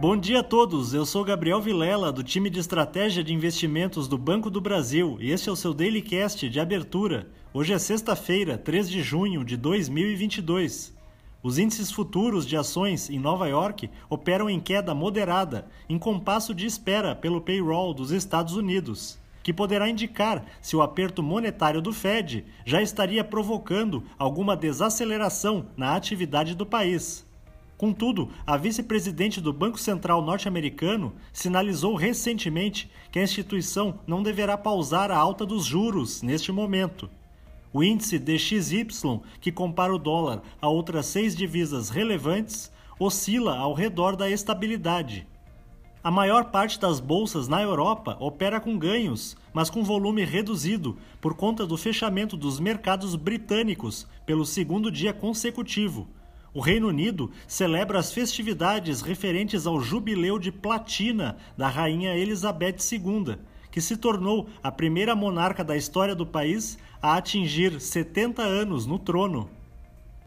Bom dia a todos, eu sou Gabriel Vilela, do time de estratégia de investimentos do Banco do Brasil, e este é o seu Daily Cast de abertura. Hoje é sexta-feira, 3 de junho de 2022. Os índices futuros de ações em Nova York operam em queda moderada, em compasso de espera pelo payroll dos Estados Unidos, que poderá indicar se o aperto monetário do Fed já estaria provocando alguma desaceleração na atividade do país. Contudo, a vice-presidente do Banco Central norte-americano sinalizou recentemente que a instituição não deverá pausar a alta dos juros neste momento. O índice DXY, que compara o dólar a outras seis divisas relevantes, oscila ao redor da estabilidade. A maior parte das bolsas na Europa opera com ganhos, mas com volume reduzido por conta do fechamento dos mercados britânicos pelo segundo dia consecutivo o Reino Unido celebra as festividades referentes ao jubileu de platina da Rainha Elizabeth II, que se tornou a primeira monarca da história do país a atingir 70 anos no trono.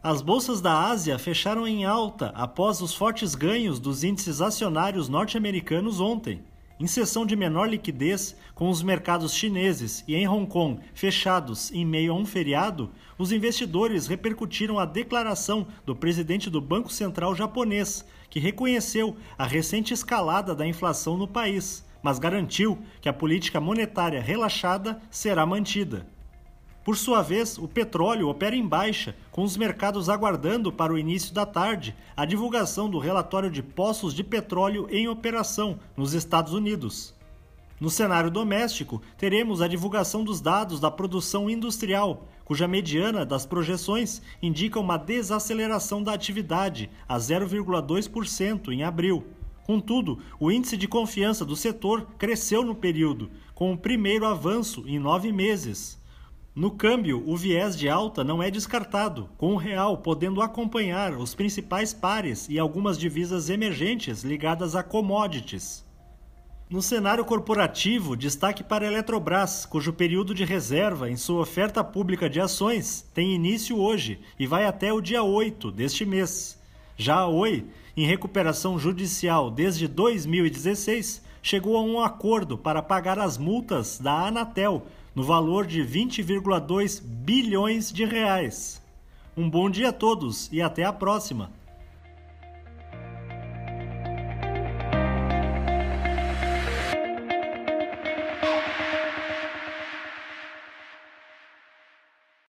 As bolsas da Ásia fecharam em alta após os fortes ganhos dos índices acionários norte-americanos ontem. Em sessão de menor liquidez, com os mercados chineses e em Hong Kong fechados em meio a um feriado, os investidores repercutiram a declaração do presidente do Banco Central japonês, que reconheceu a recente escalada da inflação no país, mas garantiu que a política monetária relaxada será mantida. Por sua vez, o petróleo opera em baixa, com os mercados aguardando para o início da tarde a divulgação do relatório de poços de petróleo em operação nos Estados Unidos. No cenário doméstico, teremos a divulgação dos dados da produção industrial, cuja mediana das projeções indica uma desaceleração da atividade a 0,2% em abril. Contudo, o índice de confiança do setor cresceu no período, com o primeiro avanço em nove meses. No câmbio, o viés de alta não é descartado, com o real podendo acompanhar os principais pares e algumas divisas emergentes ligadas a commodities. No cenário corporativo, destaque para a Eletrobras, cujo período de reserva em sua oferta pública de ações tem início hoje e vai até o dia 8 deste mês. Já a Oi, em recuperação judicial desde 2016, chegou a um acordo para pagar as multas da Anatel no valor de 20,2 bilhões de reais. Um bom dia a todos e até a próxima!